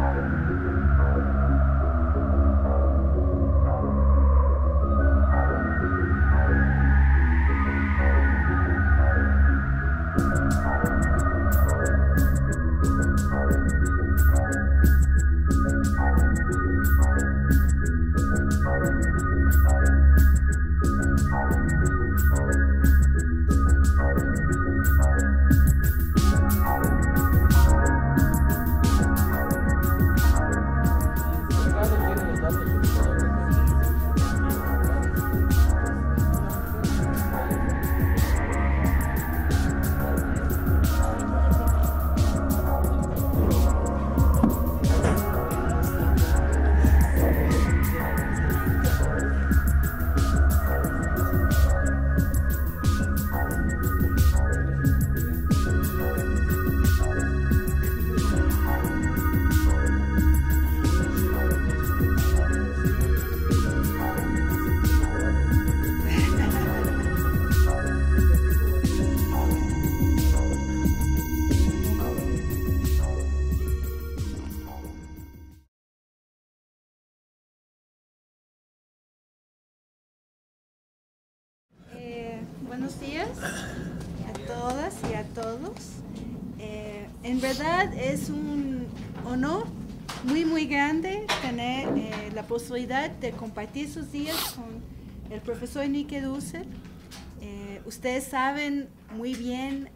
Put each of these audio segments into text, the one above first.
好的。En verdad es un honor muy, muy grande tener eh, la posibilidad de compartir sus días con el profesor Nike Dussel. Eh, ustedes saben muy bien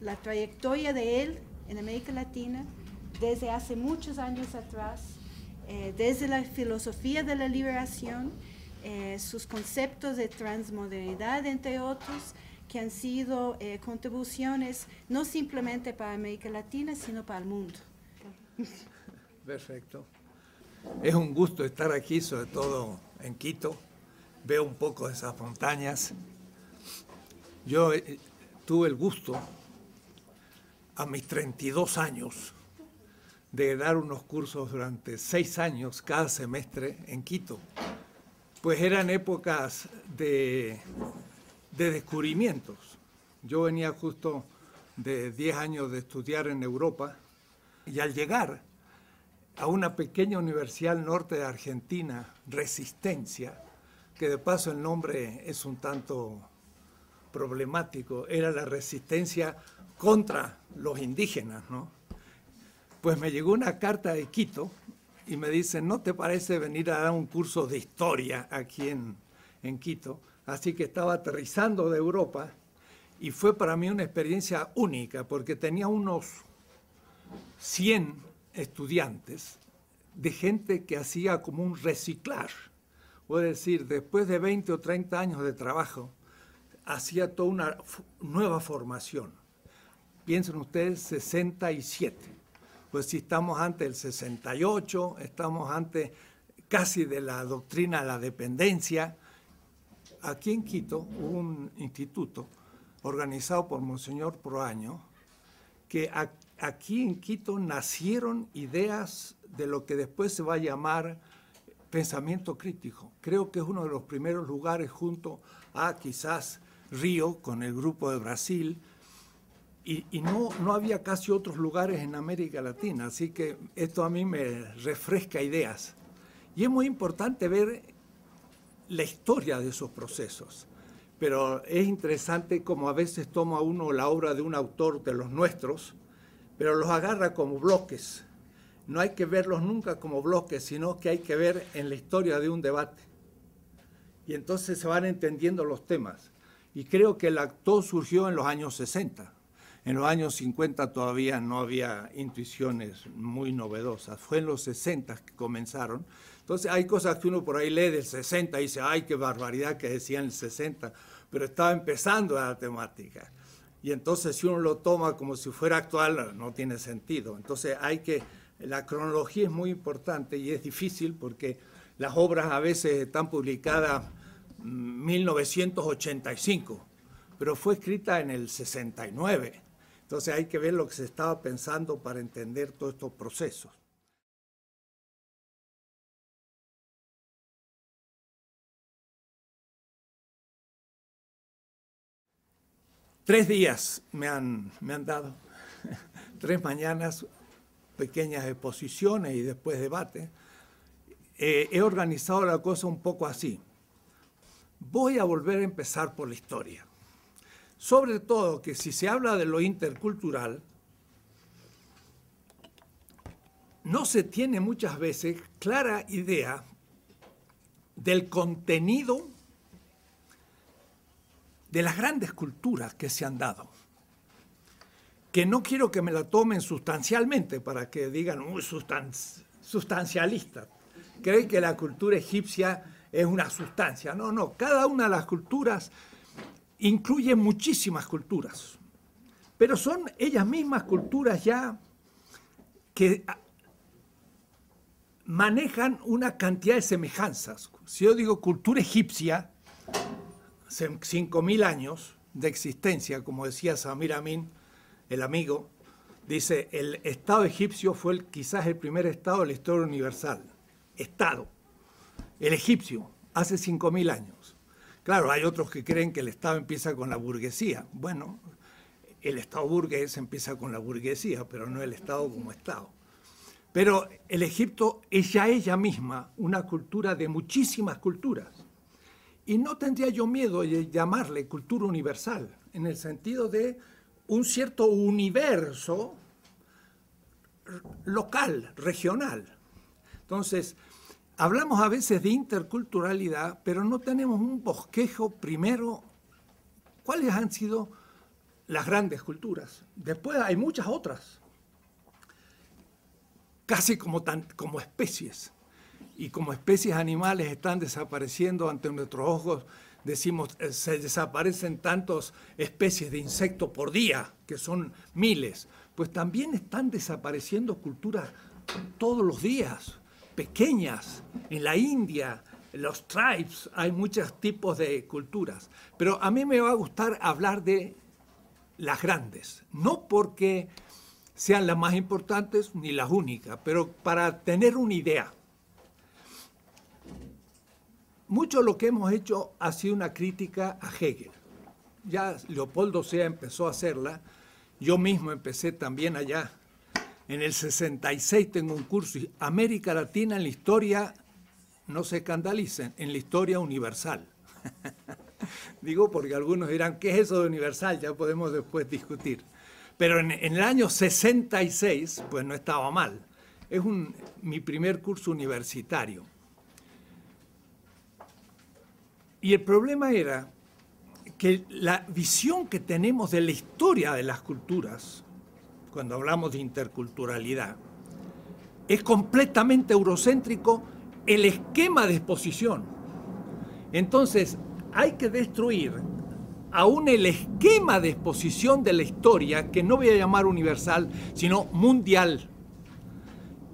la trayectoria de él en América Latina desde hace muchos años atrás, desde la filosofía de la liberación eh, sus conceptos de transmodernidad, entre otros, que han sido eh, contribuciones no simplemente para América Latina, sino para el mundo. Perfecto. Es un gusto estar aquí, sobre todo en Quito. Veo un poco esas montañas. Yo eh, tuve el gusto a mis 32 años de dar unos cursos durante seis años cada semestre en Quito pues eran épocas de, descubrimientos. Yo venía justo de 10 años de estudiar en Europa y al llegar a una pequeña universidad norte de Argentina, Resistencia, que de paso el nombre es un tanto problemático, era la resistencia contra los indígenas, ¿no? Pues me llegó una carta de Quito y me dicen, ¿no te parece venir a dar un curso de historia aquí en, en Quito? Así que estaba aterrizando de Europa y fue para mí una experiencia única porque tenía unos 100 estudiantes de gente que hacía como un reciclar. Es decir, después de 20 o 30 años de trabajo, hacía toda una nueva formación. Piensen ustedes, 67 pues si estamos ante el 68, estamos ante casi de la doctrina de la dependencia. Aquí en Quito hubo un instituto organizado por Monseñor Proaño, que aquí en Quito nacieron ideas de lo que después se va a llamar pensamiento crítico. Creo que es uno de los primeros lugares junto a quizás Río con el grupo de Brasil, y, no, no había casi otros lugares en América Latina, así que esto a mí me refresca ideas. Y es muy importante ver la historia de esos procesos, pero es interesante como a veces toma uno la obra de un autor de los nuestros, pero los agarra como bloques. No hay que verlos nunca como bloques, sino que hay que ver en la historia de un debate. Y entonces se van entendiendo los temas. Y creo que el actor surgió en los años 60 en los años 50 todavía no había intuiciones muy novedosas, fue en los 60 que comenzaron. Entonces hay cosas que uno por ahí lee del 60 y dice, ay, qué barbaridad que decían el 60, pero estaba empezando la temática. Y entonces si uno lo toma como si fuera actual, no tiene sentido. Entonces hay que, la cronología es muy importante y es difícil porque las obras a veces están publicadas en 1985, pero fue escrita en el 69. Entonces hay que ver lo que se estaba pensando para entender todos estos procesos. Tres días me han, me han dado, tres mañanas, pequeñas exposiciones y después debates, eh, he organizado la cosa un poco así. Voy a volver a empezar por la historia. Sobre todo que si se habla de lo intercultural, no se tiene muchas veces clara idea del contenido de las grandes culturas que se han dado. Que no quiero que me la tomen sustancialmente para que digan, uy, sustancialista. Creen que la cultura egipcia es una sustancia. No, no, cada una de las culturas incluye muchísimas culturas, pero son ellas mismas culturas ya que manejan una cantidad de semejanzas. Si yo digo cultura egipcia, 5.000 años de existencia, como decía Samir Amin, el amigo, dice, el Estado egipcio fue quizás el primer Estado de la historia universal. Estado. El egipcio, hace 5.000 años. Claro, hay otros que creen que el Estado empieza con la burguesía. Bueno, el Estado burgués empieza con la burguesía, pero no el Estado como Estado. Pero el Egipto es ya ella misma una cultura de muchísimas culturas. Y no tendría yo miedo de llamarle cultura universal, en el sentido de un cierto universo local, regional. Entonces, hablamos a veces de interculturalidad, pero no tenemos un bosquejo primero. ¿Cuáles han sido las grandes culturas? Después hay muchas otras, casi como, como especies y como especies animales están desapareciendo ante nuestros ojos, decimos, eh, se desaparecen tantas especies de insectos por día, que son miles, pues también están desapareciendo culturas todos los días, pequeñas. En la India, en los tribes, hay muchos tipos de culturas. Pero a mí me va a gustar hablar de las grandes, no porque sean las más importantes ni las únicas, pero para tener una idea mucho lo que hemos hecho ha sido una crítica a Hegel. Ya Leopoldo Sea empezó a hacerla, yo mismo empecé también allá. En el 66 tengo un curso, América Latina en la historia, no se escandalicen, en la historia universal. Digo porque algunos dirán, ¿qué es eso de universal? Ya podemos después discutir. Pero en, el año 66, pues no estaba mal. Es mi primer curso universitario. Y el problema era que la visión que tenemos de la historia de las culturas, cuando hablamos de interculturalidad, es completamente eurocéntrico el esquema de exposición. Entonces, hay que destruir aún el esquema de exposición de la historia, que no voy a llamar universal, sino mundial.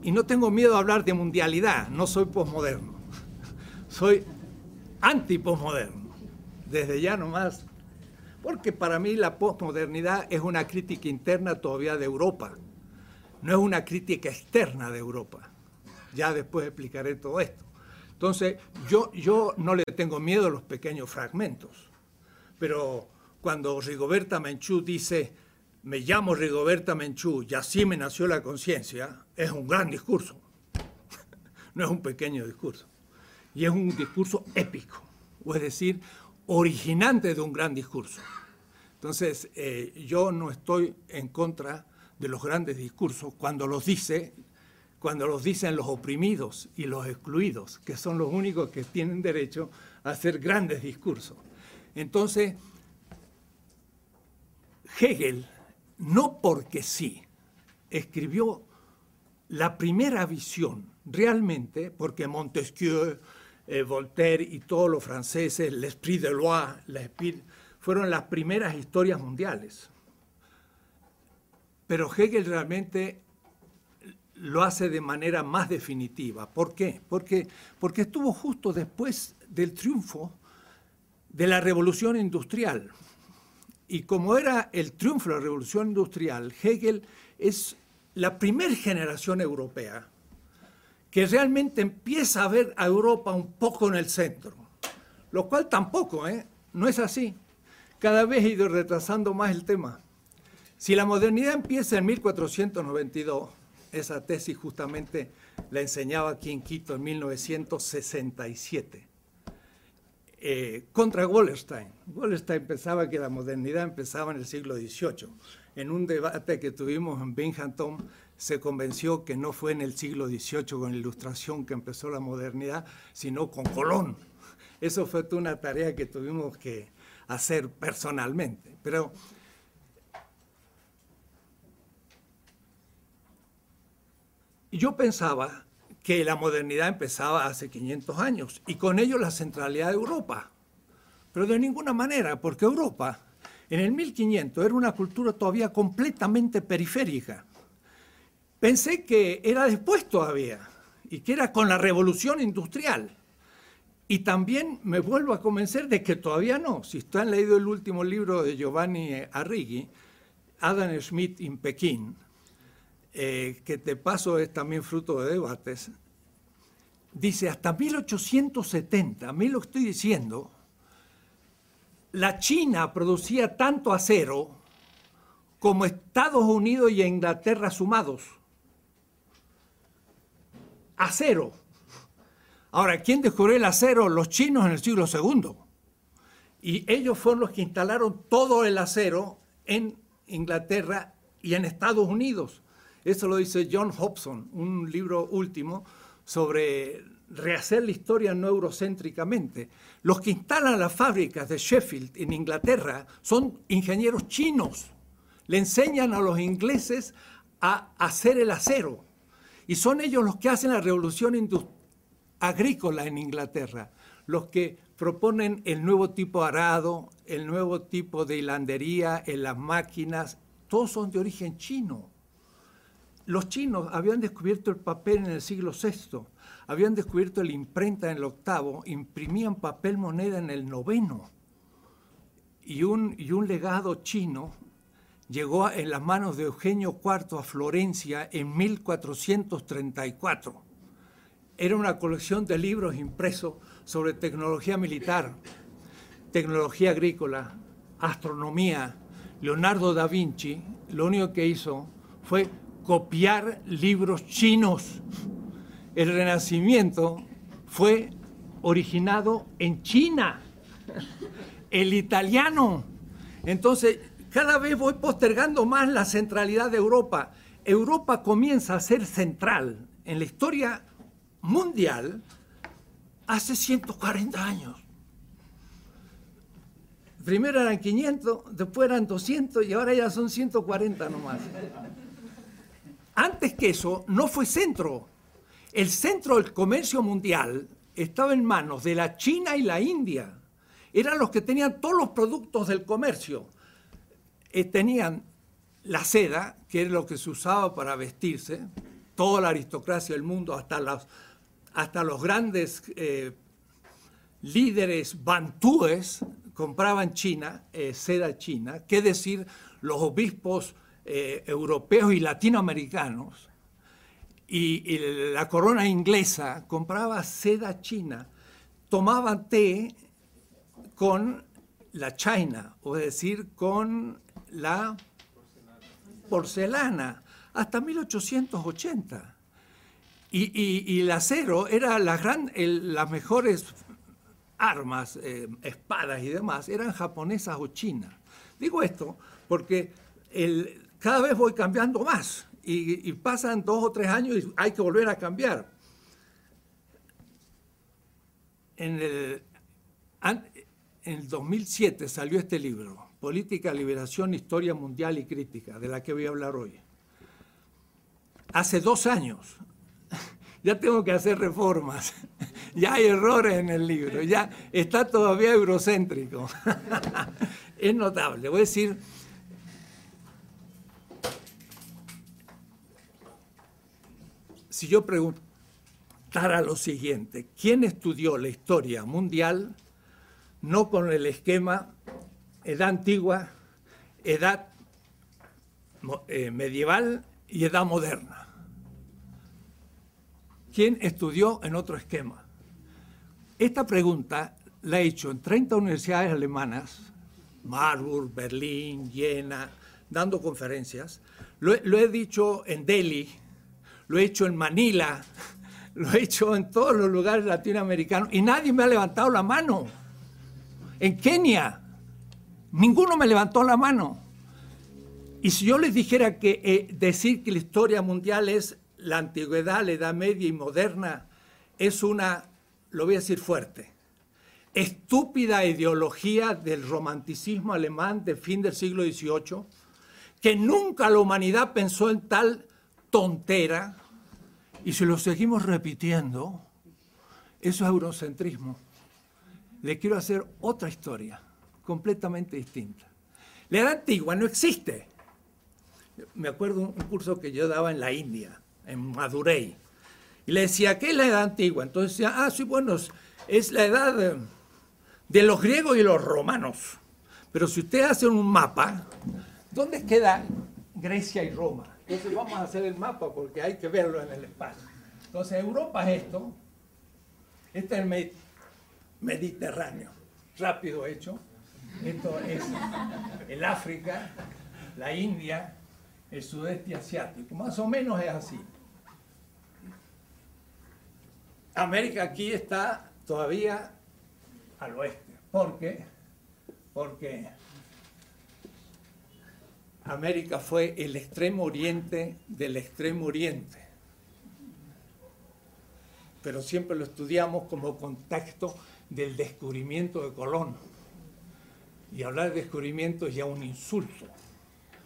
Y no tengo miedo de hablar de mundialidad, no soy posmoderno. Soy anti-posmoderno, desde ya nomás, porque para mí la posmodernidad es una crítica interna todavía de Europa, no es una crítica externa de Europa. Ya después explicaré todo esto. Entonces, yo, yo no le tengo miedo a los pequeños fragmentos, pero cuando Rigoberta Menchú dice, me llamo Rigoberta Menchú y así me nació la conciencia, es un gran discurso, no es un pequeño discurso y es un discurso épico, o es decir, originante de un gran discurso. Entonces, eh, yo no estoy en contra de los grandes discursos cuando los dice, cuando los dicen los oprimidos y los excluidos, que son los únicos que tienen derecho a hacer grandes discursos. Entonces, Hegel, no porque sí, escribió la primera visión realmente, porque Montesquieu, eh, Voltaire y todos los franceses, l'esprit de loi, l'esprit, fueron las primeras historias mundiales. Pero Hegel realmente lo hace de manera más definitiva. ¿Por qué? Porque, porque estuvo justo después del triunfo de la revolución industrial. Y como era el triunfo de la revolución industrial, Hegel es la primera generación europea que realmente empieza a ver a Europa un poco en el centro, lo cual tampoco, ¿eh? no es así. Cada vez he ido retrasando más el tema. Si la modernidad empieza en 1492, esa tesis justamente la enseñaba aquí en Quito en 1967. Eh, contra Wallerstein. Wallerstein pensaba que la modernidad empezaba en el siglo XVIII. En un debate que tuvimos en Binghamton, se convenció que no fue en el siglo XVIII con la ilustración que empezó la modernidad, sino con Colón. Eso fue una tarea que tuvimos que hacer personalmente. Pero yo pensaba que la modernidad empezaba hace 500 años y con ello la centralidad de Europa. Pero de ninguna manera, porque Europa en el 1500 era una cultura todavía completamente periférica. Pensé que era después todavía y que era con la revolución industrial. Y también me vuelvo a convencer de que todavía no. Si ustedes han leído el último libro de Giovanni Arrighi, Adam Smith en Pekín, eh, que te paso es también fruto de debates, dice hasta 1870, a mí lo estoy diciendo, la China producía tanto acero como Estados Unidos y Inglaterra sumados. Acero. Ahora, ¿quién descubrió el acero? Los chinos en el siglo II. Y ellos fueron los que instalaron todo el acero en Inglaterra y en Estados Unidos. Eso lo dice John Hobson, un libro último sobre rehacer la historia no eurocéntricamente. Los que instalan las fábricas de Sheffield en Inglaterra son ingenieros chinos. Le enseñan a los ingleses a hacer el acero. Y son ellos los que hacen la revolución agrícola en Inglaterra, los que proponen el nuevo tipo arado, el nuevo tipo de hilandería en las máquinas, todos son de origen chino. Los chinos habían descubierto el papel en el siglo VI, habían descubierto la imprenta en el octavo, imprimían papel moneda en el noveno. Y un, y un legado chino llegó en las manos de Eugenio IV a Florencia en 1434. Era una colección de libros impresos sobre tecnología militar, tecnología agrícola, astronomía. Leonardo da Vinci lo único que hizo fue copiar libros chinos. El Renacimiento fue originado en China, el italiano. Entonces, cada vez voy postergando más la centralidad de Europa. Europa comienza a ser central en la historia mundial hace 140 años. Primero eran 500, después eran 200 y ahora ya son 140 nomás. Antes que eso, no fue centro. El centro del comercio mundial estaba en manos de la China y la India. Eran los que tenían todos los productos del comercio. Eh, tenían la seda, que era lo que se usaba para vestirse, toda la aristocracia del mundo, hasta los, hasta los grandes eh, líderes bantúes compraban China, eh, seda china, qué decir los obispos europeos y latinoamericanos, y, la corona inglesa compraba seda china, tomaban té con la china, o es decir, con la porcelana, hasta 1880. Y, el acero era la gran, las mejores armas, eh, espadas y demás, eran japonesas o chinas. Digo esto porque el, cada vez voy cambiando más y, pasan dos o tres años y hay que volver a cambiar. En el, en el 2007 salió este libro, Política, Liberación, Historia Mundial y Crítica, de la que voy a hablar hoy. Hace dos años ya tengo que hacer reformas, ya hay errores en el libro, ya está todavía eurocéntrico. es notable, voy a decir si yo preguntara lo siguiente, ¿quién estudió la historia mundial no con el esquema edad antigua, edad eh, medieval y edad moderna? ¿Quién estudió en otro esquema? Esta pregunta la he hecho en 30 universidades alemanas, Marburg, Berlín, Jena, dando conferencias. lo he dicho en Delhi, lo he hecho en Manila, lo he hecho en todos los lugares latinoamericanos y nadie me ha levantado la mano. En Kenia, ninguno me levantó la mano. Y si yo les dijera que eh, decir que la historia mundial es la antigüedad, la edad media y moderna, es una, lo voy a decir fuerte, estúpida ideología del romanticismo alemán de fin del siglo XVIII, que nunca la humanidad pensó en tal tontera, y si lo seguimos repitiendo, eso es eurocentrismo. Le quiero hacer otra historia, completamente distinta. La edad antigua no existe. Me acuerdo un curso que yo daba en la India, en Madurai, y le decía, ¿qué es la edad antigua? Entonces decía, ah, sí, bueno, es la edad de los griegos y los romanos. Pero si ustedes hacen un mapa, ¿dónde queda Grecia y Roma? Entonces vamos a hacer el mapa porque hay que verlo en el espacio. Entonces Europa es esto, este es el Mediterráneo, rápido hecho. Esto es el África, la India, el sudeste asiático, más o menos es así. América aquí está todavía al oeste. ¿Por qué? Porque América fue el extremo oriente del extremo oriente. Pero siempre lo estudiamos como contexto del descubrimiento de Colón. Y hablar de descubrimiento es ya un insulto.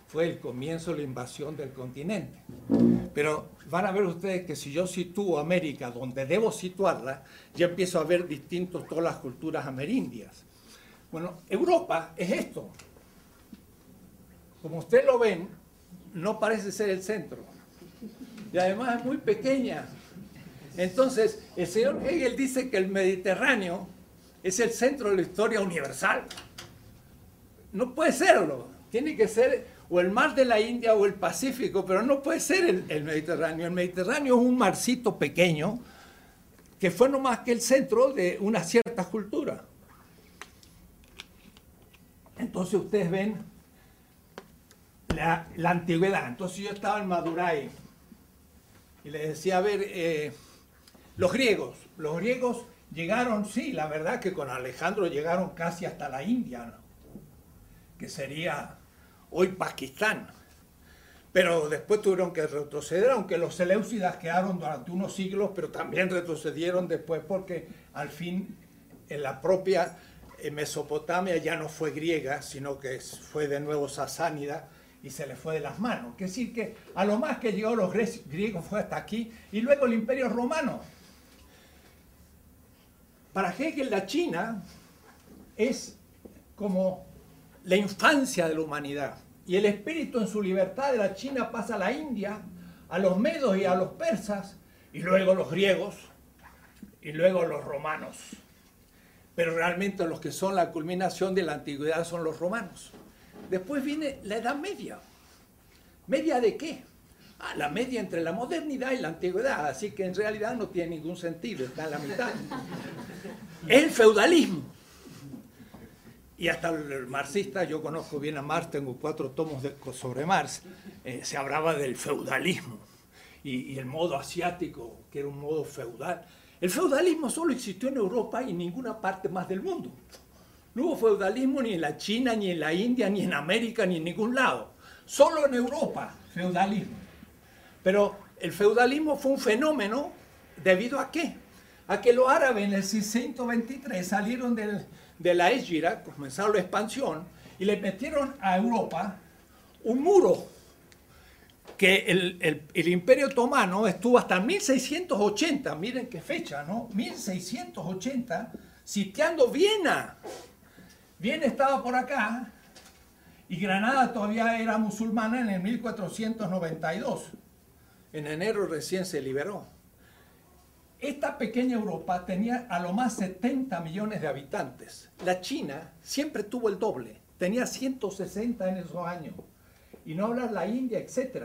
Fue el comienzo de la invasión del continente. Pero van a ver ustedes que si yo sitúo América donde debo situarla, ya empiezo a ver distintos todas las culturas amerindias. Bueno, Europa es esto. Como ustedes lo ven, no parece ser el centro. Y además es muy pequeña. Entonces, el señor Hegel dice que el Mediterráneo es el centro de la historia universal. No puede serlo. Tiene que ser o el mar de la India o el Pacífico, pero no puede ser el, Mediterráneo. El Mediterráneo es un marcito pequeño que fue no más que el centro de una cierta cultura. Entonces ustedes ven la, antigüedad. Entonces yo estaba en Madurai y le decía, a ver, eh, los griegos, los griegos llegaron, sí, la verdad que con Alejandro llegaron casi hasta la India, que sería hoy Pakistán. Pero después tuvieron que retroceder, aunque los Seleucidas quedaron durante unos siglos, pero también retrocedieron después porque al fin en la propia eh, Mesopotamia ya no fue griega, sino que fue de nuevo sasánida y se le fue de las manos. Es decir, que a lo más que llegó los griegos fue hasta aquí y luego el imperio romano. Para Hegel la China es como la infancia de la humanidad. Y el espíritu en su libertad de la China pasa a la India, a los medos y a los persas, y luego los griegos, y luego los romanos. Pero realmente los que son la culminación de la antigüedad son los romanos. Después viene la Edad Media. ¿Media de qué? Ah, la media entre la modernidad y la antigüedad, así que en realidad no tiene ningún sentido, está en la mitad. El feudalismo. Y hasta el marxista, yo conozco bien a Marx, tengo cuatro tomos sobre Marx, eh, se hablaba del feudalismo y, el modo asiático, que era un modo feudal. El feudalismo solo existió en Europa y en ninguna parte más del mundo. No hubo feudalismo ni en la China, ni en la India, ni en América, ni en ningún lado. Solo en Europa, feudalismo. Pero el feudalismo fue un fenómeno debido a qué? A que los árabes en el 623 salieron del, de la Égira, comenzaron la expansión, y le metieron a Europa un muro que el, el, Imperio Otomano estuvo hasta 1680, miren qué fecha, ¿no? 1680, sitiando Viena. Viena estaba por acá y Granada todavía era musulmana en el 1492. En enero recién se liberó. Esta pequeña Europa tenía a lo más 70 millones de habitantes. La China siempre tuvo el doble, tenía 160 en esos años. Y no hablar la India, etc.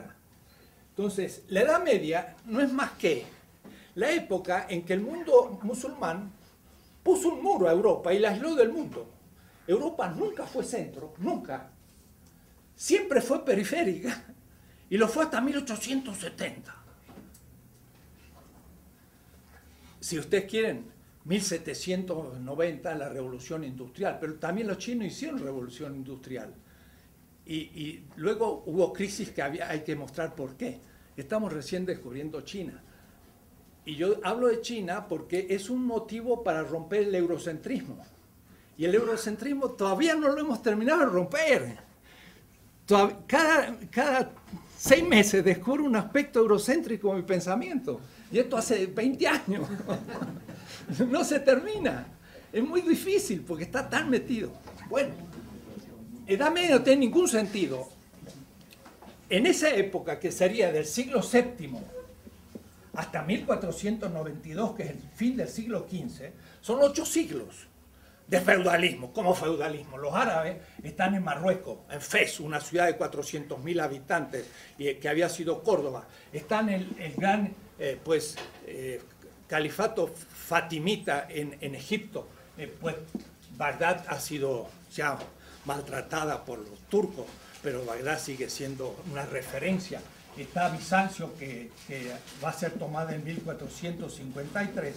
Entonces, la Edad Media no es más que la época en que el mundo musulmán puso un muro a Europa y la aisló del mundo. Europa nunca fue centro, nunca. Siempre fue periférica y lo fue hasta 1870. Si ustedes quieren, 1790 la revolución industrial, pero también los chinos hicieron revolución industrial. Y, luego hubo crisis que había, hay que mostrar por qué. Estamos recién descubriendo China. Y yo hablo de China porque es un motivo para romper el eurocentrismo. Y el eurocentrismo todavía no lo hemos terminado de romper. cada, cada seis meses descubro un aspecto eurocéntrico en mi pensamiento. Y esto hace 20 años. no se termina. Es muy difícil porque está tan metido. Bueno, Edad Media no tiene ningún sentido. En esa época, que sería del siglo VII hasta 1492, que es el fin del siglo XV, son ocho siglos de feudalismo. ¿Cómo feudalismo? Los árabes están en Marruecos, en Fez, una ciudad de 400.000 habitantes que había sido Córdoba. Están en el gran eh, pues, eh, califato fatimita en, Egipto. Eh, pues Bagdad ha sido ya maltratada por los turcos, pero Bagdad sigue siendo una referencia. Está Bizancio, que, va a ser tomada en 1453.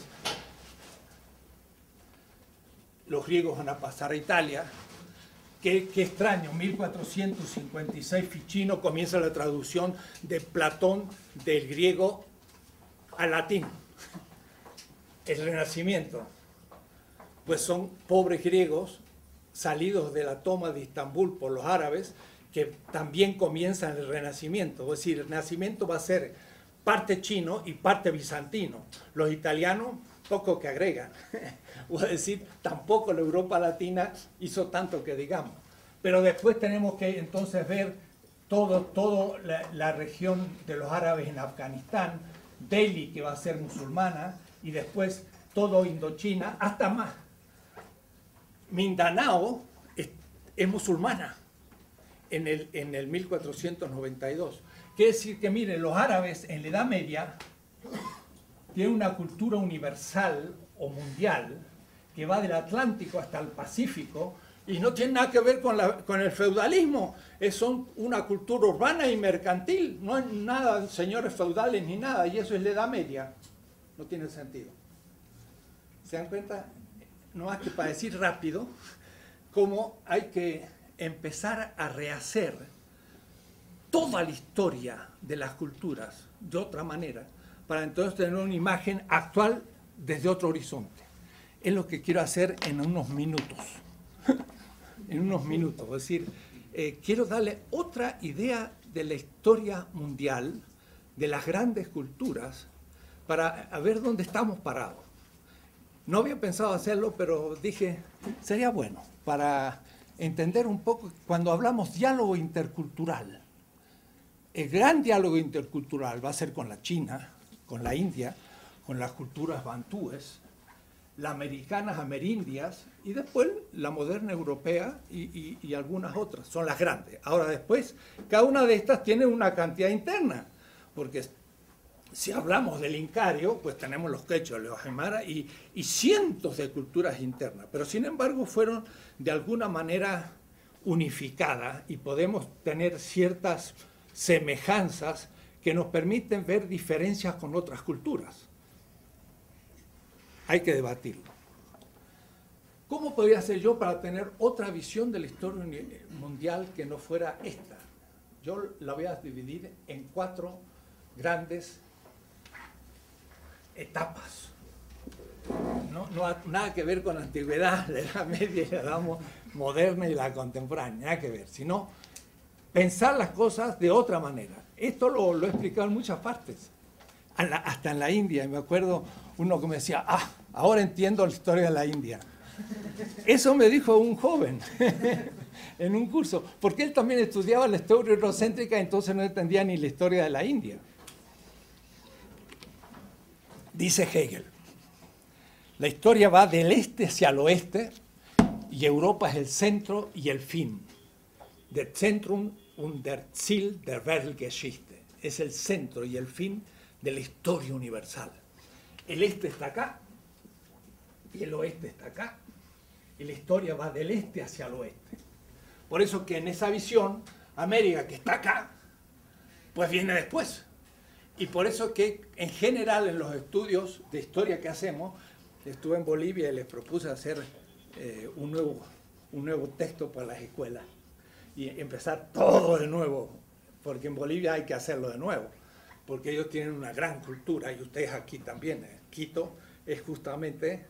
Los griegos van a pasar a Italia. Qué, qué extraño, 1456 Ficino comienza la traducción de Platón del griego al latín. El Renacimiento, pues son pobres griegos salidos de la toma de Estambul por los árabes, que también comienzan el Renacimiento. Es decir, el Renacimiento va a ser parte chino y parte bizantino. Los italianos, poco que agregan. o es decir, tampoco la Europa Latina hizo tanto que digamos. Pero después tenemos que entonces ver todo, todo la región de los árabes en Afganistán, Delhi, que va a ser musulmana, y después todo Indochina, hasta más Mindanao es, musulmana en el, en el 1492. Quiere decir que, miren, los árabes en la Edad Media tienen una cultura universal o mundial que va del Atlántico hasta el Pacífico y no tiene nada que ver con, el feudalismo. Es, una cultura urbana y mercantil. No hay nada, señores feudales ni nada, y eso es la Edad Media. No tiene sentido. ¿Se dan cuenta? no más que para decir rápido cómo hay que empezar a rehacer toda la historia de las culturas de otra manera, para entonces tener una imagen actual desde otro horizonte. Es lo que quiero hacer en unos minutos. En unos minutos. Es decir, eh, quiero darle otra idea de la historia mundial, de las grandes culturas, para ver dónde estamos parados. No había pensado hacerlo, pero dije, sería bueno para entender un poco cuando hablamos diálogo intercultural. El gran diálogo intercultural va a ser con la China, con la India, con las culturas bantúes, las americanas amerindias y después la moderna europea y, y, algunas otras. Son las grandes. Ahora después, cada una de estas tiene una cantidad interna, porque si hablamos del Incario, pues tenemos los quechos, los aymara y, y, cientos de culturas internas, pero sin embargo fueron de alguna manera unificadas y podemos tener ciertas semejanzas que nos permiten ver diferencias con otras culturas. Hay que debatirlo. ¿Cómo podría ser yo para tener otra visión de la historia mundial que no fuera esta? Yo la voy a dividir en cuatro grandes etapas. No, no nada que ver con la antigüedad, la edad media, la edad moderna y la contemporánea, nada que ver, sino pensar las cosas de otra manera. Esto lo, lo he explicado en muchas partes, hasta en la India. Y me acuerdo uno que me decía, ah, ahora entiendo la historia de la India. Eso me dijo un joven en un curso, porque él también estudiaba la historia eurocéntrica, entonces no entendía ni la historia de la India. Dice Hegel, la historia va del este hacia el oeste y Europa es el centro y el fin. Der Zentrum und der Ziel der Weltgeschichte. Es el centro y el fin de la historia universal. El este está acá y el oeste está acá. Y la historia va del este hacia el oeste. Por eso que en esa visión, América que está acá, pues viene después. y por eso que en general en los estudios de historia que hacemos, estuve en Bolivia y les propuse hacer eh, un, nuevo, un nuevo texto para las escuelas y empezar todo de nuevo, porque en Bolivia hay que hacerlo de nuevo, porque ellos tienen una gran cultura y ustedes aquí también. Quito es justamente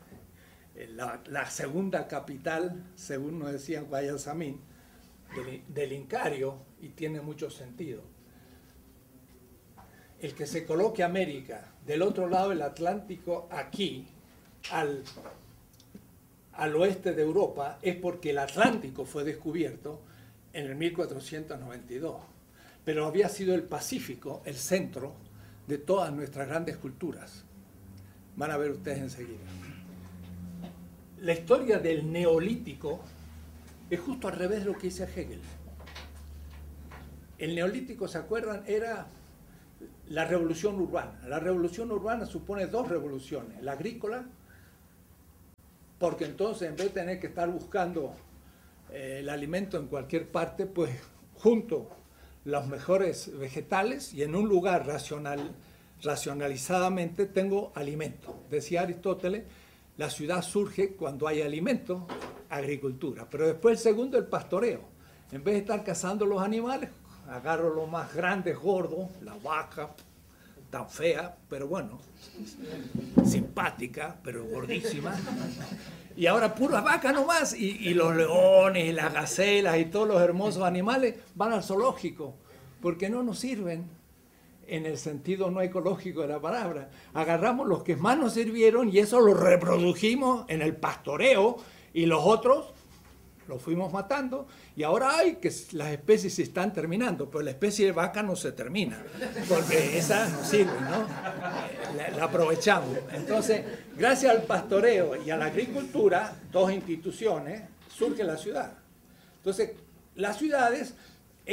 eh, la, segunda capital, según nos decía Guayasamín, del, del Incario y tiene mucho sentido. El que se coloque América del otro lado del Atlántico aquí, al, al oeste de Europa, es porque el Atlántico fue descubierto en el 1492, pero había sido el Pacífico el centro de todas nuestras grandes culturas. Van a ver ustedes enseguida. La historia del neolítico es justo al revés de lo que dice Hegel. El neolítico, ¿se acuerdan? Era la revolución urbana. La revolución urbana supone dos revoluciones. La agrícola, porque entonces en vez de tener que estar buscando eh, el alimento en cualquier parte, pues junto los mejores vegetales y en un lugar racional, racionalizadamente tengo alimento. Decía Aristóteles, la ciudad surge cuando hay alimento, agricultura. Pero después el segundo, el pastoreo. En vez de estar cazando los animales, agarro lo más grande, gordo, la vaca, tan fea, pero bueno, simpática, pero gordísima. Y ahora pura vaca nomás, y, y los leones, y las gacelas, y todos los hermosos animales van al zoológico, porque no nos sirven en el sentido no ecológico de la palabra. Agarramos los que más nos sirvieron y eso lo reprodujimos en el pastoreo y los otros los fuimos matando y ahora hay que las especies se están terminando, pero la especie de vaca no se termina, porque esa no sirve, ¿no? La, aprovechamos. Entonces, gracias al pastoreo y a la agricultura, dos instituciones, surge la ciudad. Entonces, las ciudades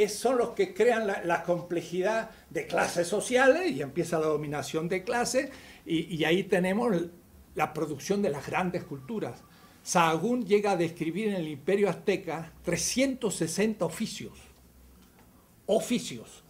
son los que crean la, complejidad de clases sociales y empieza la dominación de clases y, y ahí tenemos la producción de las grandes culturas Sahagún llega a describir en el imperio azteca 360 oficios. Oficios.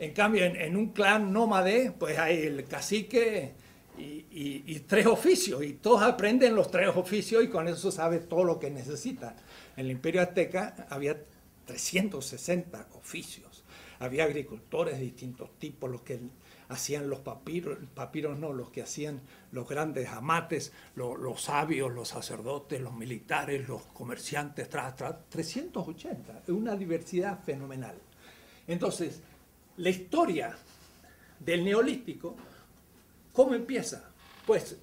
En cambio, en, un clan nómade, pues hay el cacique y, tres oficios, y todos aprenden los tres oficios y con eso sabe todo lo que necesita. En el imperio azteca había 360 oficios. Había agricultores de distintos tipos, los que hacían los papiros, papiros no, los que hacían los grandes amates, los, sabios, los sacerdotes, los militares, los comerciantes, tras, tras, 380, una diversidad fenomenal. Entonces, la historia del neolítico, ¿cómo empieza? Pues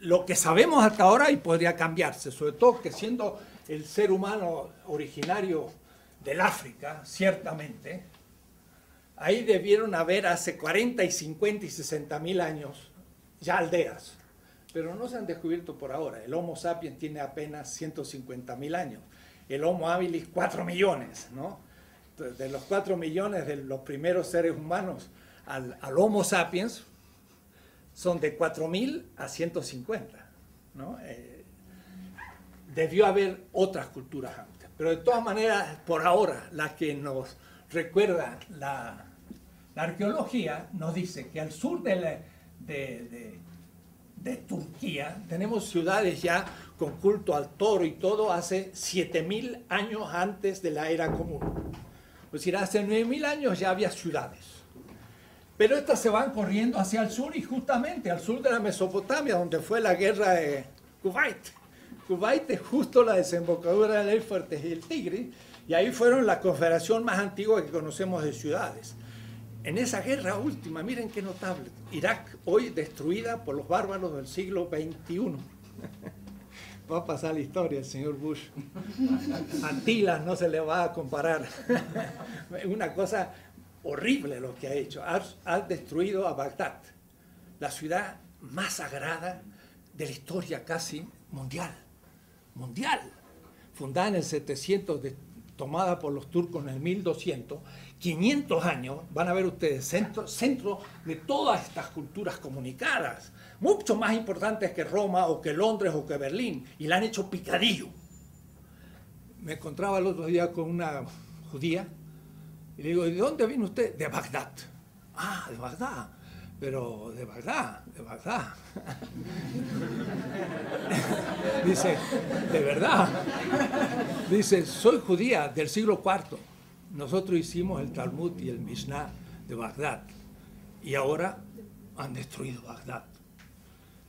lo que sabemos hasta ahora y podría cambiarse, sobre todo que siendo el ser humano originario del África, ciertamente, Ahí debieron haber hace 40 y 50 y 60 mil años ya aldeas, pero no se han descubierto por ahora. El Homo sapiens tiene apenas 150 mil años, el Homo habilis 4 millones, ¿no? De los 4 millones de los primeros seres humanos al, Homo sapiens son de 4 mil a 150, ¿no? Eh, debió haber otras culturas antes, pero de todas maneras, por ahora, la que nos recuerda la, arqueología nos dice que al sur de, de, Turquía tenemos ciudades ya con culto al toro y todo hace 7000 años antes de la era común. Es decir, hace 9000 años ya había ciudades. Pero estas se van corriendo hacia el sur y justamente al sur de la Mesopotamia, donde fue la guerra de Kuwait. Kuwait es justo la desembocadura del Éufrates y el Tigris, y ahí fueron la confederación más antigua que conocemos de ciudades en esa guerra última, miren qué notable, Irak hoy destruida por los bárbaros del siglo XXI. Va a pasar la historia el señor Bush. Antila no se le va a comparar. Una cosa horrible lo que ha hecho. Ha, destruido a Bagdad, la ciudad más sagrada de la historia casi mundial. Mundial. Fundada en el 700, tomada por los turcos en el 1200 500 años, van a ver ustedes, centro, de todas estas culturas comunicadas, mucho más importantes que Roma o que Londres o que Berlín, y la han hecho picadillo. Me encontraba el otro día con una judía y le digo, ¿de dónde viene usted? De Bagdad. Ah, de Bagdad. Pero de Bagdad, de Bagdad. Dice, de verdad. Dice, soy judía del siglo IV. Nosotros hicimos el Talmud y el Mishnah de Bagdad. Y ahora han destruido Bagdad.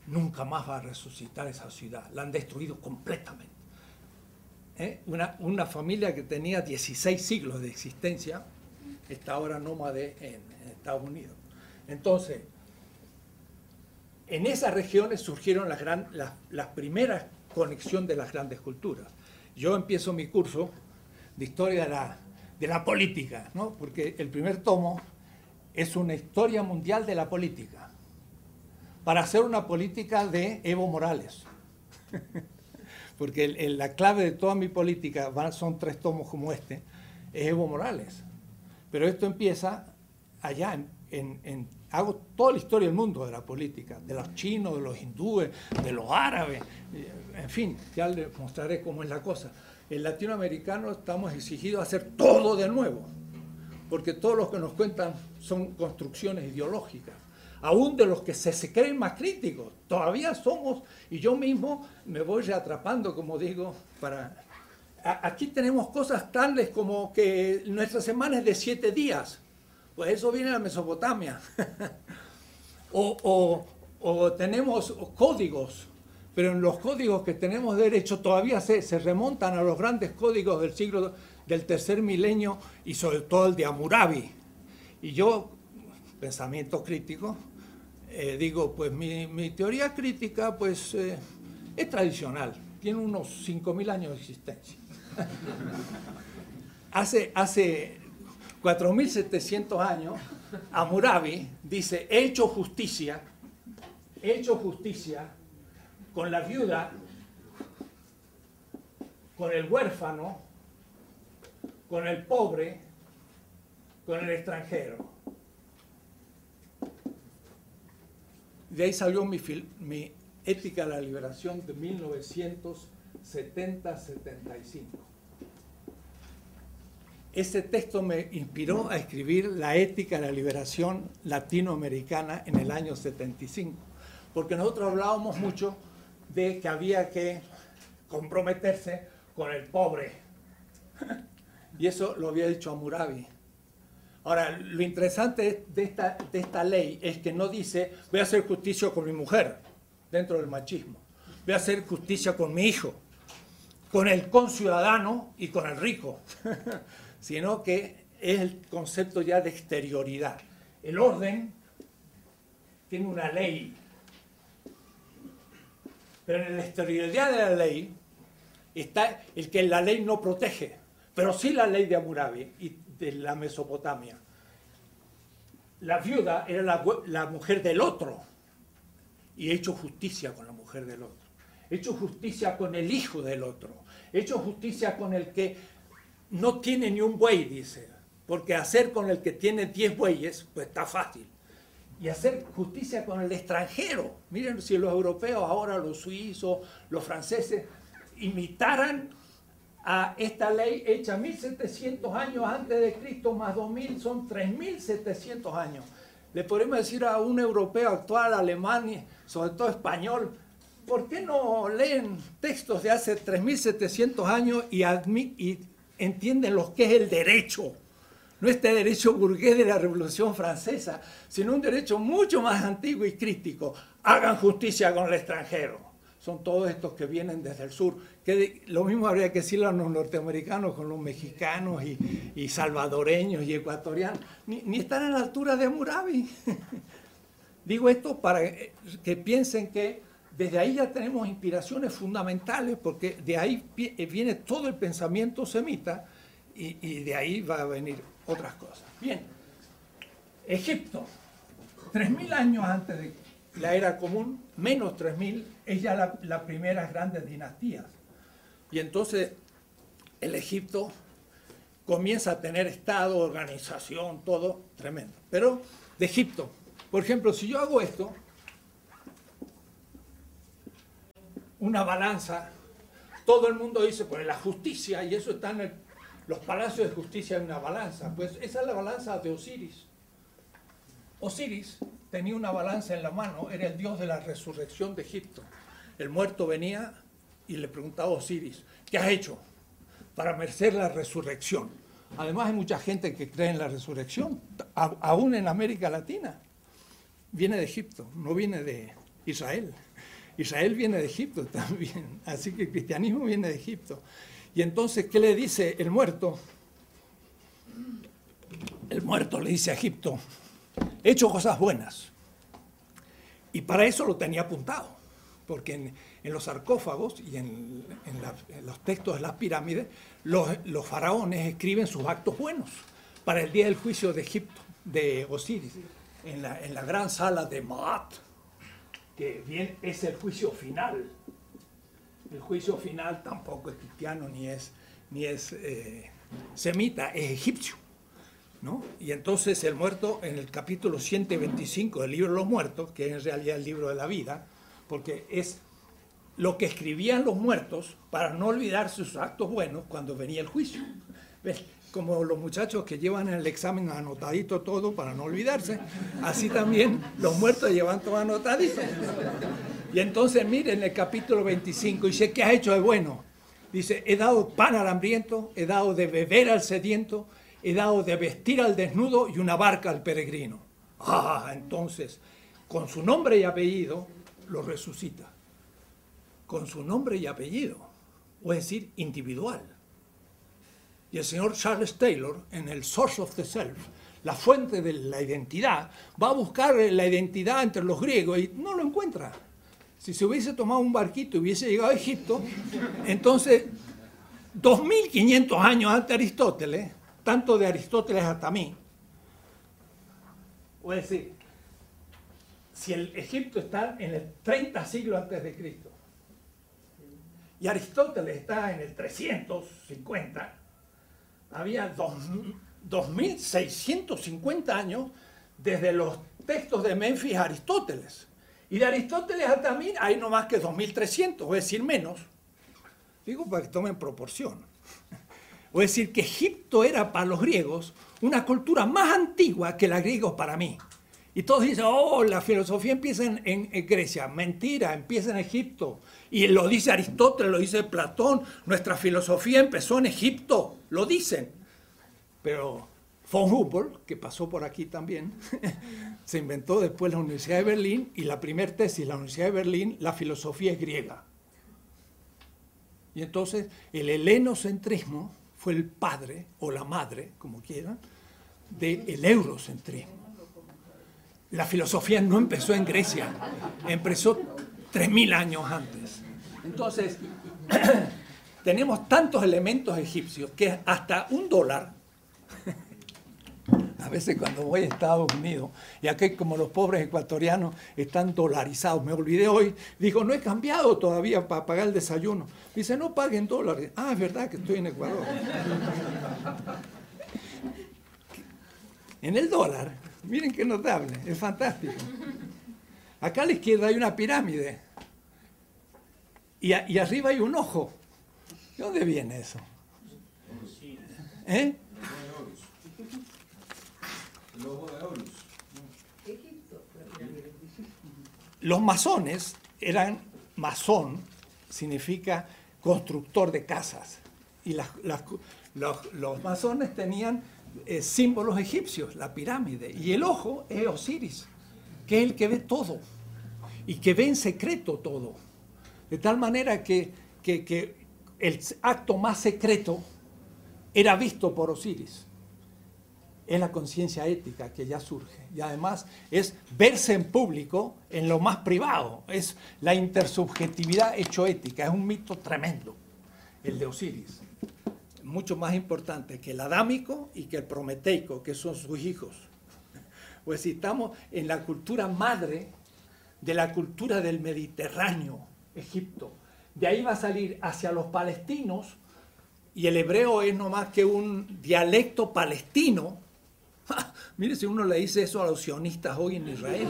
Nunca más va a resucitar esa ciudad. La han destruido completamente. ¿Eh? Una, una, familia que tenía 16 siglos de existencia está ahora nómade en, en Estados Unidos. Entonces, en esas regiones surgieron las, primeras conexiones de las grandes culturas. Yo empiezo mi curso de historia de la, política, ¿no? porque el primer tomo es una historia mundial de la política, para hacer una política de Evo Morales. porque la clave de toda mi política, son tres tomos como este, es Evo Morales. Pero esto empieza allá, en, en, hago toda la historia del mundo de la política, de los chinos, de los hindúes, de los árabes, en fin, ya les mostraré cómo es la cosa. El latinoamericano estamos exigidos a hacer todo de nuevo, porque todos los que nos cuentan son construcciones ideológicas, aún de los que se, se creen más críticos, todavía somos, y yo mismo me voy atrapando, como digo, para... Aquí tenemos cosas tales como que nuestra semana es de siete días, pues eso viene de la Mesopotamia. o, tenemos códigos, pero en los códigos que tenemos derecho todavía se, se, remontan a los grandes códigos del siglo del tercer milenio y sobre todo el de Hammurabi. Y yo, pensamiento crítico, eh, digo, pues mi, mi, teoría crítica pues eh, es tradicional, tiene unos 5.000 años de existencia. hace, hace 4.700 años, Hammurabi dice, he hecho justicia, he hecho justicia con la viuda, con el huérfano, con el pobre, con el extranjero. De ahí salió mi, mi Ética de la Liberación de 1970-75. Ese texto me inspiró a escribir La ética de la liberación latinoamericana en el año 75, porque nosotros hablábamos mucho de que había que comprometerse con el pobre. Y eso lo había dicho Hammurabi. Ahora, lo interesante de esta, de esta ley es que no dice voy a hacer justicia con mi mujer, dentro del machismo. Voy a hacer justicia con mi hijo, con el conciudadano y con el rico. sino que es el concepto ya de exterioridad. El orden tiene una ley, pero en la exterioridad de la ley está el que la ley no protege, pero sí la ley de Hammurabi y de la Mesopotamia. La viuda era la, mujer del otro y he hecho justicia con la mujer del otro. He hecho justicia con el hijo del otro. He hecho justicia con el que no tiene ni un buey, dice, porque hacer con el que tiene 10 bueyes, pues está fácil. Y hacer justicia con el extranjero. Miren, si los europeos, ahora los suizos, los franceses, imitaran a esta ley hecha 1700 años antes de Cristo, más 2000, son 3700 años. Le podemos decir a un europeo actual, alemán, sobre todo español, ¿por qué no leen textos de hace 3700 años y, y entienden lo que es el derecho. No este derecho burgués de la Revolución Francesa, sino un derecho mucho más antiguo y crítico. Hagan justicia con el extranjero. Son todos estos que vienen desde el sur. Que lo mismo habría que decirle a los norteamericanos con los mexicanos y, y salvadoreños y ecuatorianos. Ni, ni, están a la altura de Murabi. Digo esto para que piensen que desde ahí ya tenemos inspiraciones fundamentales porque de ahí viene todo el pensamiento semita y, y de ahí va a venir otras cosas. Bien, Egipto, 3.000 años antes de la era común, menos 3.000, es ya la, la primeras grandes dinastías. Y entonces el Egipto comienza a tener Estado, organización, todo tremendo. Pero de Egipto, por ejemplo, si yo hago esto, una balanza, todo el mundo dice, pues la justicia, y eso está en el, los palacios de justicia en una balanza, pues esa es la balanza de Osiris. Osiris tenía una balanza en la mano, era el dios de la resurrección de Egipto. El muerto venía y le preguntaba a Osiris, ¿qué has hecho para merecer la resurrección? Además hay mucha gente que cree en la resurrección, aún en América Latina. Viene de Egipto, no viene de Israel. Israel viene de Egipto también, así que el cristianismo viene de Egipto. Y entonces, ¿qué le dice el muerto? El muerto le dice a Egipto, he hecho cosas buenas. Y para eso lo tenía apuntado, porque en, los sarcófagos y en, los textos de las pirámides, los, faraones escriben sus actos buenos para el día del juicio de Egipto, de Osiris, en la, la gran sala de Maat, que bien es el juicio final. El juicio final tampoco es cristiano ni es, ni es eh, semita, es egipcio. ¿no? Y entonces el muerto en el capítulo 125 del libro de los muertos, que es en realidad el libro de la vida, porque es lo que escribían los muertos para no olvidar sus actos buenos cuando venía el juicio. ¿Ves? Como los muchachos que llevan el examen anotadito todo para no olvidarse, así también los muertos llevan todo anotadito. Y entonces miren el capítulo 25, dice, ¿qué has hecho de bueno? Dice, he dado pan al hambriento, he dado de beber al sediento, he dado de vestir al desnudo y una barca al peregrino. Ah, entonces, con su nombre y apellido, lo resucita. Con su nombre y apellido, o es decir, individual. Y el señor Charles Taylor, en el Source of the Self, la fuente de la identidad, va a buscar la identidad entre los griegos y no lo encuentra. Si se hubiese tomado un barquito y hubiese llegado a Egipto, entonces, 2500 años antes de Aristóteles, tanto de Aristóteles hasta mí. O es decir, si el Egipto está en el 30 siglo antes de Cristo y Aristóteles está en el 350, había 2650 años desde los textos de Memphis a Aristóteles. Y de Aristóteles hasta mí hay no más que 2300, es decir, menos. Digo para que tomen proporción. O decir, que Egipto era para los griegos una cultura más antigua que la griegos para mí. Y todos dicen, oh, la filosofía empieza en, Grecia. Mentira, empieza en Egipto. Y lo dice Aristóteles, lo dice Platón. Nuestra filosofía empezó en Egipto, lo dicen. Pero von Humboldt, que pasó por aquí también, se inventó después la Universidad de Berlín y la primera tesis de la Universidad de Berlín, la filosofía es griega. Y entonces el helenocentrismo fue el padre o la madre, como quieran, del eurocentrismo. La filosofía no empezó en Grecia, empezó 3.000 años antes. Entonces, tenemos tantos elementos egipcios que hasta un dólar, a veces cuando voy a Estados Unidos, y aquí como los pobres ecuatorianos están dolarizados, me olvidé hoy, digo, no he cambiado todavía para pagar el desayuno. Dice, no paguen dólares. Ah, es verdad que estoy en Ecuador. En el dólar, miren qué notable, es fantástico. Acá a la izquierda hay una pirámide y, arriba hay un ojo. ¿De dónde viene eso? ¿Eh? Los masones eran masón, significa constructor de casas. Y los, masones tenían eh, símbolos egipcios, la pirámide. Y el ojo es Osiris, que es el que ve todo y que ve en secreto todo. De tal manera que, que el acto más secreto era visto por Osiris. Es la conciencia ética que ya surge. Y además es verse en público en lo más privado. Es la intersubjetividad hecho ética. Es un mito tremendo, el de Osiris. Mucho más importante que el adámico y que el prometeico, que son sus hijos. Pues si estamos en la cultura madre de la cultura del Mediterráneo, Egipto. De ahí va a salir hacia los palestinos, y el hebreo es no más que un dialecto palestino, Mire si uno le dice eso a los sionistas hoy en Israel.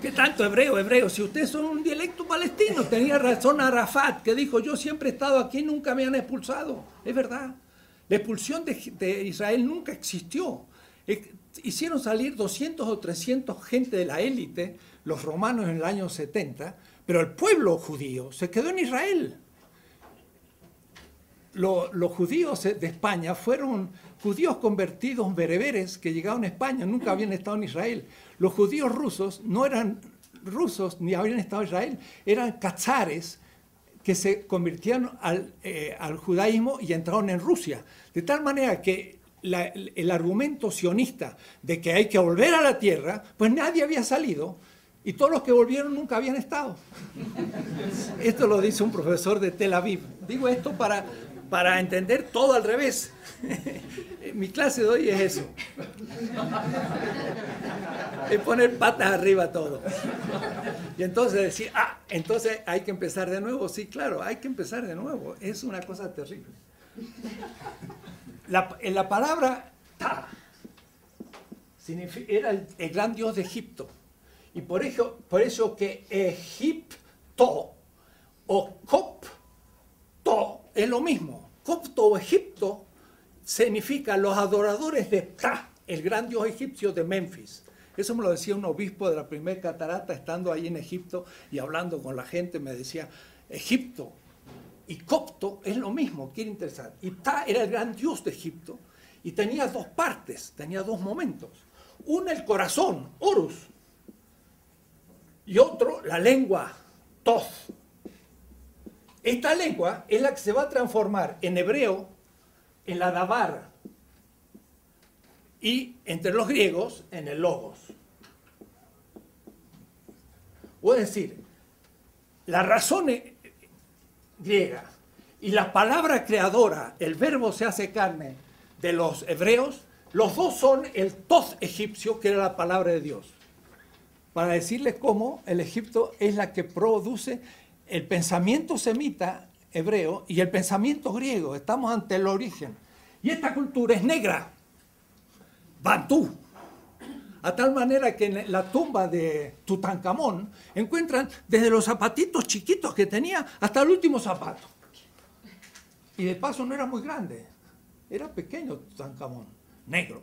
¿Qué tanto hebreo, hebreo? Si ustedes son un dialecto palestino, tenía razón Arafat, que dijo, yo siempre he estado aquí, nunca me han expulsado. Es verdad. La expulsión de, Israel nunca existió. hicieron salir 200 o 300 gente de la élite, los romanos en el año 70, pero el pueblo judío se quedó en Israel. Los judíos de España fueron judíos convertidos bereberes que llegaron a España, nunca habían estado en Israel. Los judíos rusos no eran rusos ni habían estado en Israel, eran cazares que se convirtieron al, eh, judaísmo y entraron en Rusia. De tal manera que el argumento sionista de que hay que volver a la tierra, pues nadie había salido y todos los que volvieron nunca habían estado. Esto lo dice un profesor de Tel Aviv. Digo esto para, para entender todo al revés. Mi clase de hoy es eso. Es poner patas arriba todo. Y entonces decir, ah, entonces hay que empezar de nuevo. Sí, claro, hay que empezar de nuevo. Es una cosa terrible. en la palabra ta era el, el, gran dios de Egipto. Y por eso, por eso que Egipto o Copto es lo mismo. Copto o Egipto significa los adoradores de Ptah, el gran dios egipcio de Memphis. Eso me lo decía un obispo de la primera catarata estando ahí en Egipto y hablando con la gente, me decía, Egipto y copto es lo mismo, quiere interesar. Y Ptah era el gran dios de Egipto y tenía dos partes, tenía dos momentos. Uno el corazón, Horus, y otro la lengua, Toth. Esta lengua es la que se va a transformar en hebreo en la Dabar y entre los griegos en el Logos. O es decir, la razón griega y la palabra creadora, el verbo se hace carne de los hebreos, los dos son el tos egipcio, que era la palabra de Dios. Para decirles cómo el Egipto es la que produce el pensamiento semita hebreo y el pensamiento griego. Estamos ante el origen. Y esta cultura es negra, bantú. A tal manera que en la tumba de Tutankamón encuentran desde los zapatitos chiquitos que tenía hasta el último zapato. Y de paso no era muy grande, era pequeño Tutankamón, negro.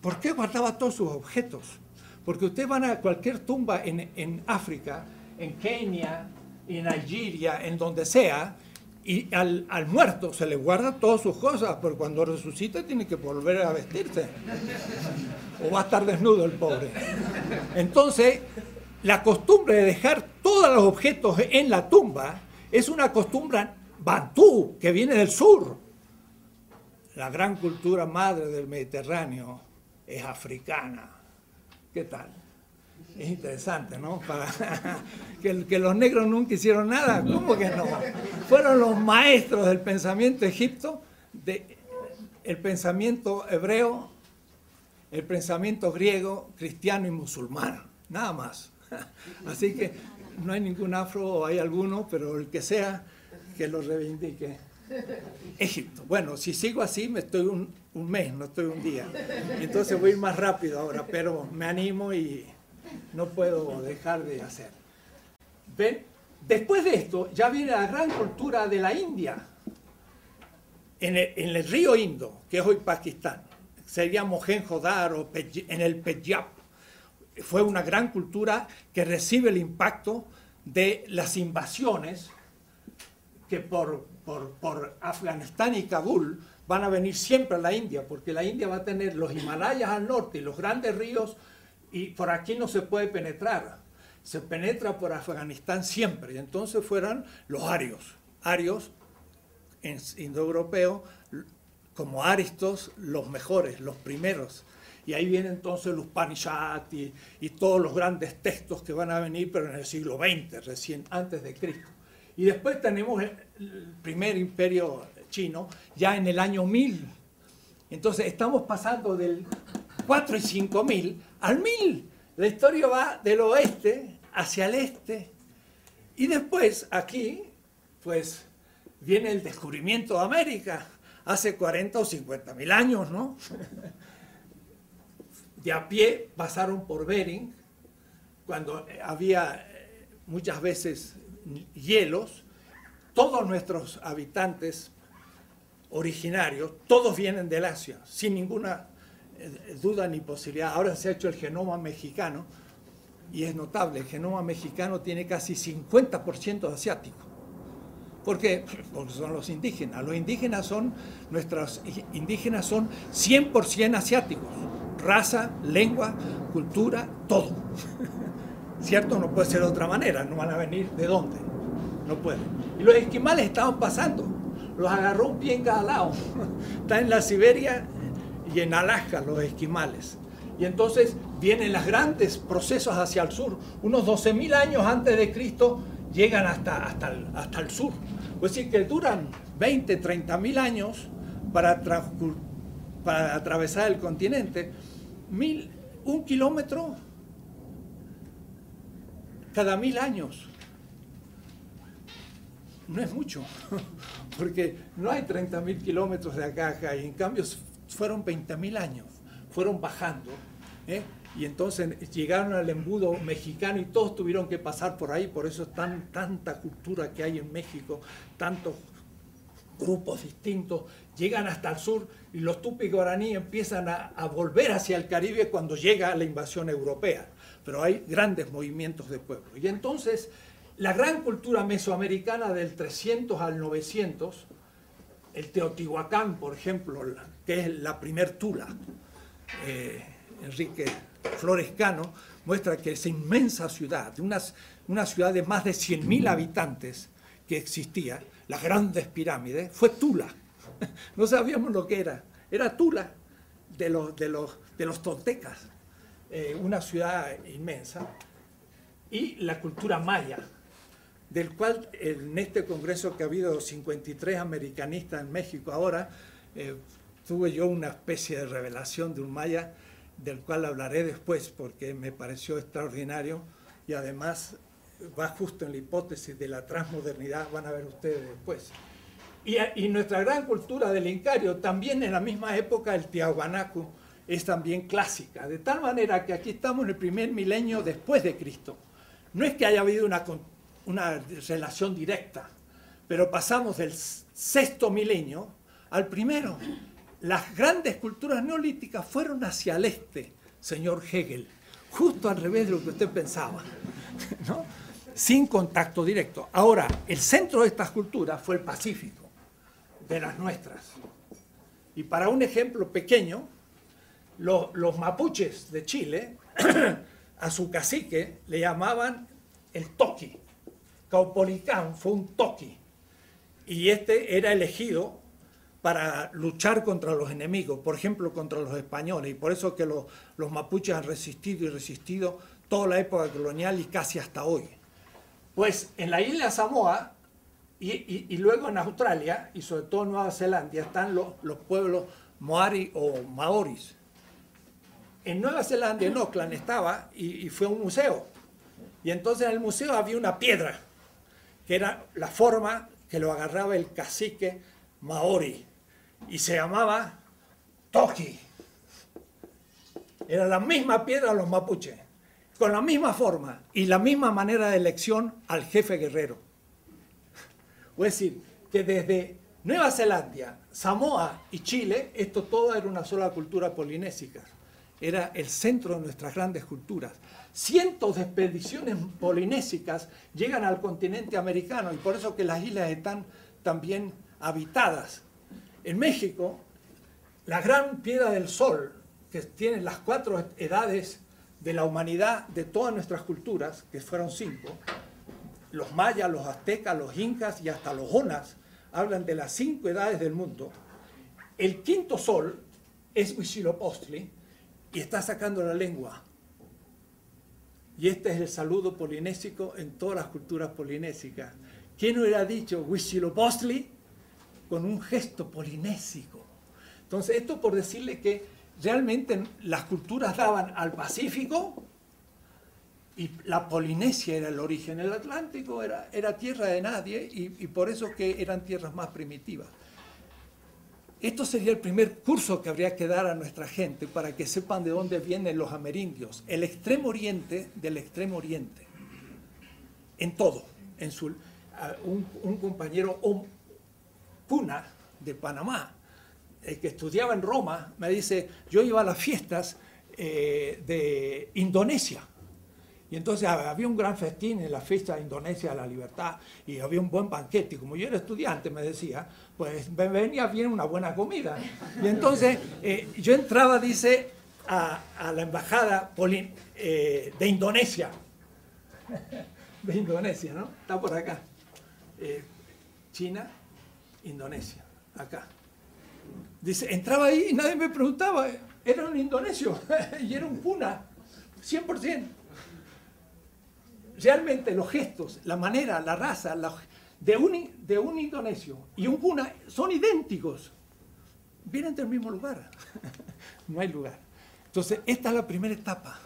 ¿Por qué guardaba todos sus objetos? Porque ustedes van a cualquier tumba en, en África, en Kenia, en Nigeria, en donde sea, y al, al, muerto se le guarda todas sus cosas, pero cuando resucita tiene que volver a vestirse. O va a estar desnudo el pobre. Entonces, la costumbre de dejar todos los objetos en la tumba es una costumbre bantú que viene del sur. La gran cultura madre del Mediterráneo es africana. ¿Qué tal? Es interesante, ¿no? Que, los negros nunca hicieron nada. ¿Cómo que no? Fueron los maestros del pensamiento egipto, de, el pensamiento hebreo, el pensamiento griego, cristiano y musulmán. Nada más. Así que no hay ningún afro o hay alguno, pero el que sea, que lo reivindique. Egipto. Bueno, si sigo así, me estoy un, un mes, no estoy un día. Entonces voy a ir más rápido ahora, pero me animo y no puedo dejar de hacer. ¿Ven? Después de esto ya viene la gran cultura de la India, en el, río Indo, que es hoy Pakistán. Sería Mohenjo-Daro, en el Penyab. Fue una gran cultura que recibe el impacto de las invasiones que por, por, por Afganistán y Kabul van a venir siempre a la India, porque la India va a tener los Himalayas al norte y los grandes ríos y por aquí no se puede penetrar. Se penetra por Afganistán siempre. Entonces fueron los arios. Arios en indoeuropeo, como aristos, los mejores, los primeros. Y ahí vienen entonces los Upanishads y, y, todos los grandes textos que van a venir, pero en el siglo XX, recién antes de Cristo. Y después tenemos el primer imperio chino, ya en el año 1000. Entonces estamos pasando del 4 y 5 mil al 1000. La historia va del oeste hacia el este. Y después aquí, pues, viene el descubrimiento de América, hace 40 o 50 mil años, ¿no? De a pie pasaron por Bering, cuando había eh, muchas veces hielos, todos nuestros habitantes originarios, todos vienen del Asia, sin ninguna duda ni posibilidad. Ahora se ha hecho el genoma mexicano y es notable, el genoma mexicano tiene casi 50% asiático. ¿Por qué? Porque son los indígenas. Los indígenas son, nuestros indígenas son 100% asiáticos. Raza, lengua, cultura, todo. ¿Cierto? No puede ser de otra manera. No van a venir de dónde. No pueden. Y los esquimales estaban pasando. Los agarró un pie en cada lado. Está en la Siberia y en Alaska los esquimales. Y entonces vienen los grandes procesos hacia el sur. Unos 12.000 años antes de Cristo llegan hasta, hasta, el, hasta el sur. Es decir, que duran 20, 30 mil años para, para atravesar el continente. Mil, un kilómetro cada mil años. No es mucho, porque no hay 30 mil kilómetros de acá a acá, y en cambio fueron 20 mil años, fueron bajando. ¿eh? y entonces llegaron al embudo mexicano y todos tuvieron que pasar por ahí, por eso es tan, tanta cultura que hay en México, tantos grupos distintos, llegan hasta el sur y los tupi guaraní empiezan a, a, volver hacia el Caribe cuando llega la invasión europea, pero hay grandes movimientos de pueblo. Y entonces la gran cultura mesoamericana del 300 al 900, el Teotihuacán, por ejemplo, que es la primer tula, eh, Enrique Florescano, muestra que esa inmensa ciudad, una, ciudad de más de 100.000 habitantes que existía, las grandes pirámides, fue Tula. No sabíamos lo que era. Era Tula de los, de los, de los toltecas, eh, una ciudad inmensa. Y la cultura maya, del cual en este congreso que ha habido 53 americanistas en México ahora, eh, tuve yo una especie de revelación de un maya del cual hablaré después porque me pareció extraordinario y además va justo en la hipótesis de la transmodernidad, van a ver ustedes después. Y, nuestra gran cultura del Incario, también en la misma época el Tiahuanacu es también clásica, de tal manera que aquí estamos en el primer milenio después de Cristo. No es que haya habido una, una relación directa, pero pasamos del sexto milenio al primero las grandes culturas neolíticas fueron hacia el este, señor Hegel, justo al revés de lo que usted pensaba, ¿no? sin contacto directo. Ahora, el centro de estas culturas fue el Pacífico, de las nuestras. Y para un ejemplo pequeño, los mapuches de Chile, a su cacique le llamaban el toqui. Caupolicán fue un toqui. Y este era elegido para luchar contra los enemigos, por ejemplo, contra los españoles. Y por eso que los, mapuches han resistido y resistido toda la época colonial y casi hasta hoy. Pues en la isla Samoa y, luego en Australia y sobre todo en Nueva Zelanda están los, los pueblos Moari o Maoris. En Nueva Zelanda, en Auckland, estaba y fue un museo. Y entonces en el museo había una piedra, que era la forma que lo agarraba el cacique Maori y se llamaba Toki. Era la misma piedra los mapuches, con la misma forma y la misma manera de elección al jefe guerrero. Es decir, que desde Nueva Zelanda, Samoa y Chile, esto todo era una sola cultura polinésica. Era el centro de nuestras grandes culturas. Cientos de expediciones polinésicas llegan al continente americano y por eso que las islas están también habitadas en México, la gran piedra del sol, que tiene las cuatro edades de la humanidad de todas nuestras culturas, que fueron cinco, los mayas, los aztecas, los incas y hasta los onas, hablan de las cinco edades del mundo. El quinto sol es Huitzilopochtli y está sacando la lengua. Y este es el saludo polinésico en todas las culturas polinésicas. ¿Quién hubiera dicho Huitzilopochtli? con un gesto polinésico. Entonces, esto por decirle que realmente las culturas daban al Pacífico y la Polinesia era el origen. El Atlántico era, era tierra de nadie y, y por eso que eran tierras más primitivas. Esto sería el primer curso que habría que dar a nuestra gente para que sepan de dónde vienen los amerindios, el extremo oriente del extremo oriente, en todo. En un, compañero Puna de Panamá, el que estudiaba en Roma, me dice, yo iba a las fiestas eh, de Indonesia. Y entonces había un gran festín en la fiesta de Indonesia de la Libertad y había un buen banquete. Y como yo era estudiante, me decía, pues me venía bien una buena comida. Y entonces eh, yo entraba, dice, a, la embajada eh, de Indonesia. De Indonesia, ¿no? Está por acá. China, Indonesia, acá. Dice, entraba ahí y nadie me preguntaba, era un indonesio y era un puna, 100%. Realmente los gestos, la manera, la raza de, un, de un indonesio y un puna son idénticos. Vienen del mismo lugar. no hay lugar. Entonces, esta es la primera etapa.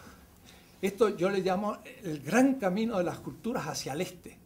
Esto yo le llamo el gran camino de las culturas hacia el este.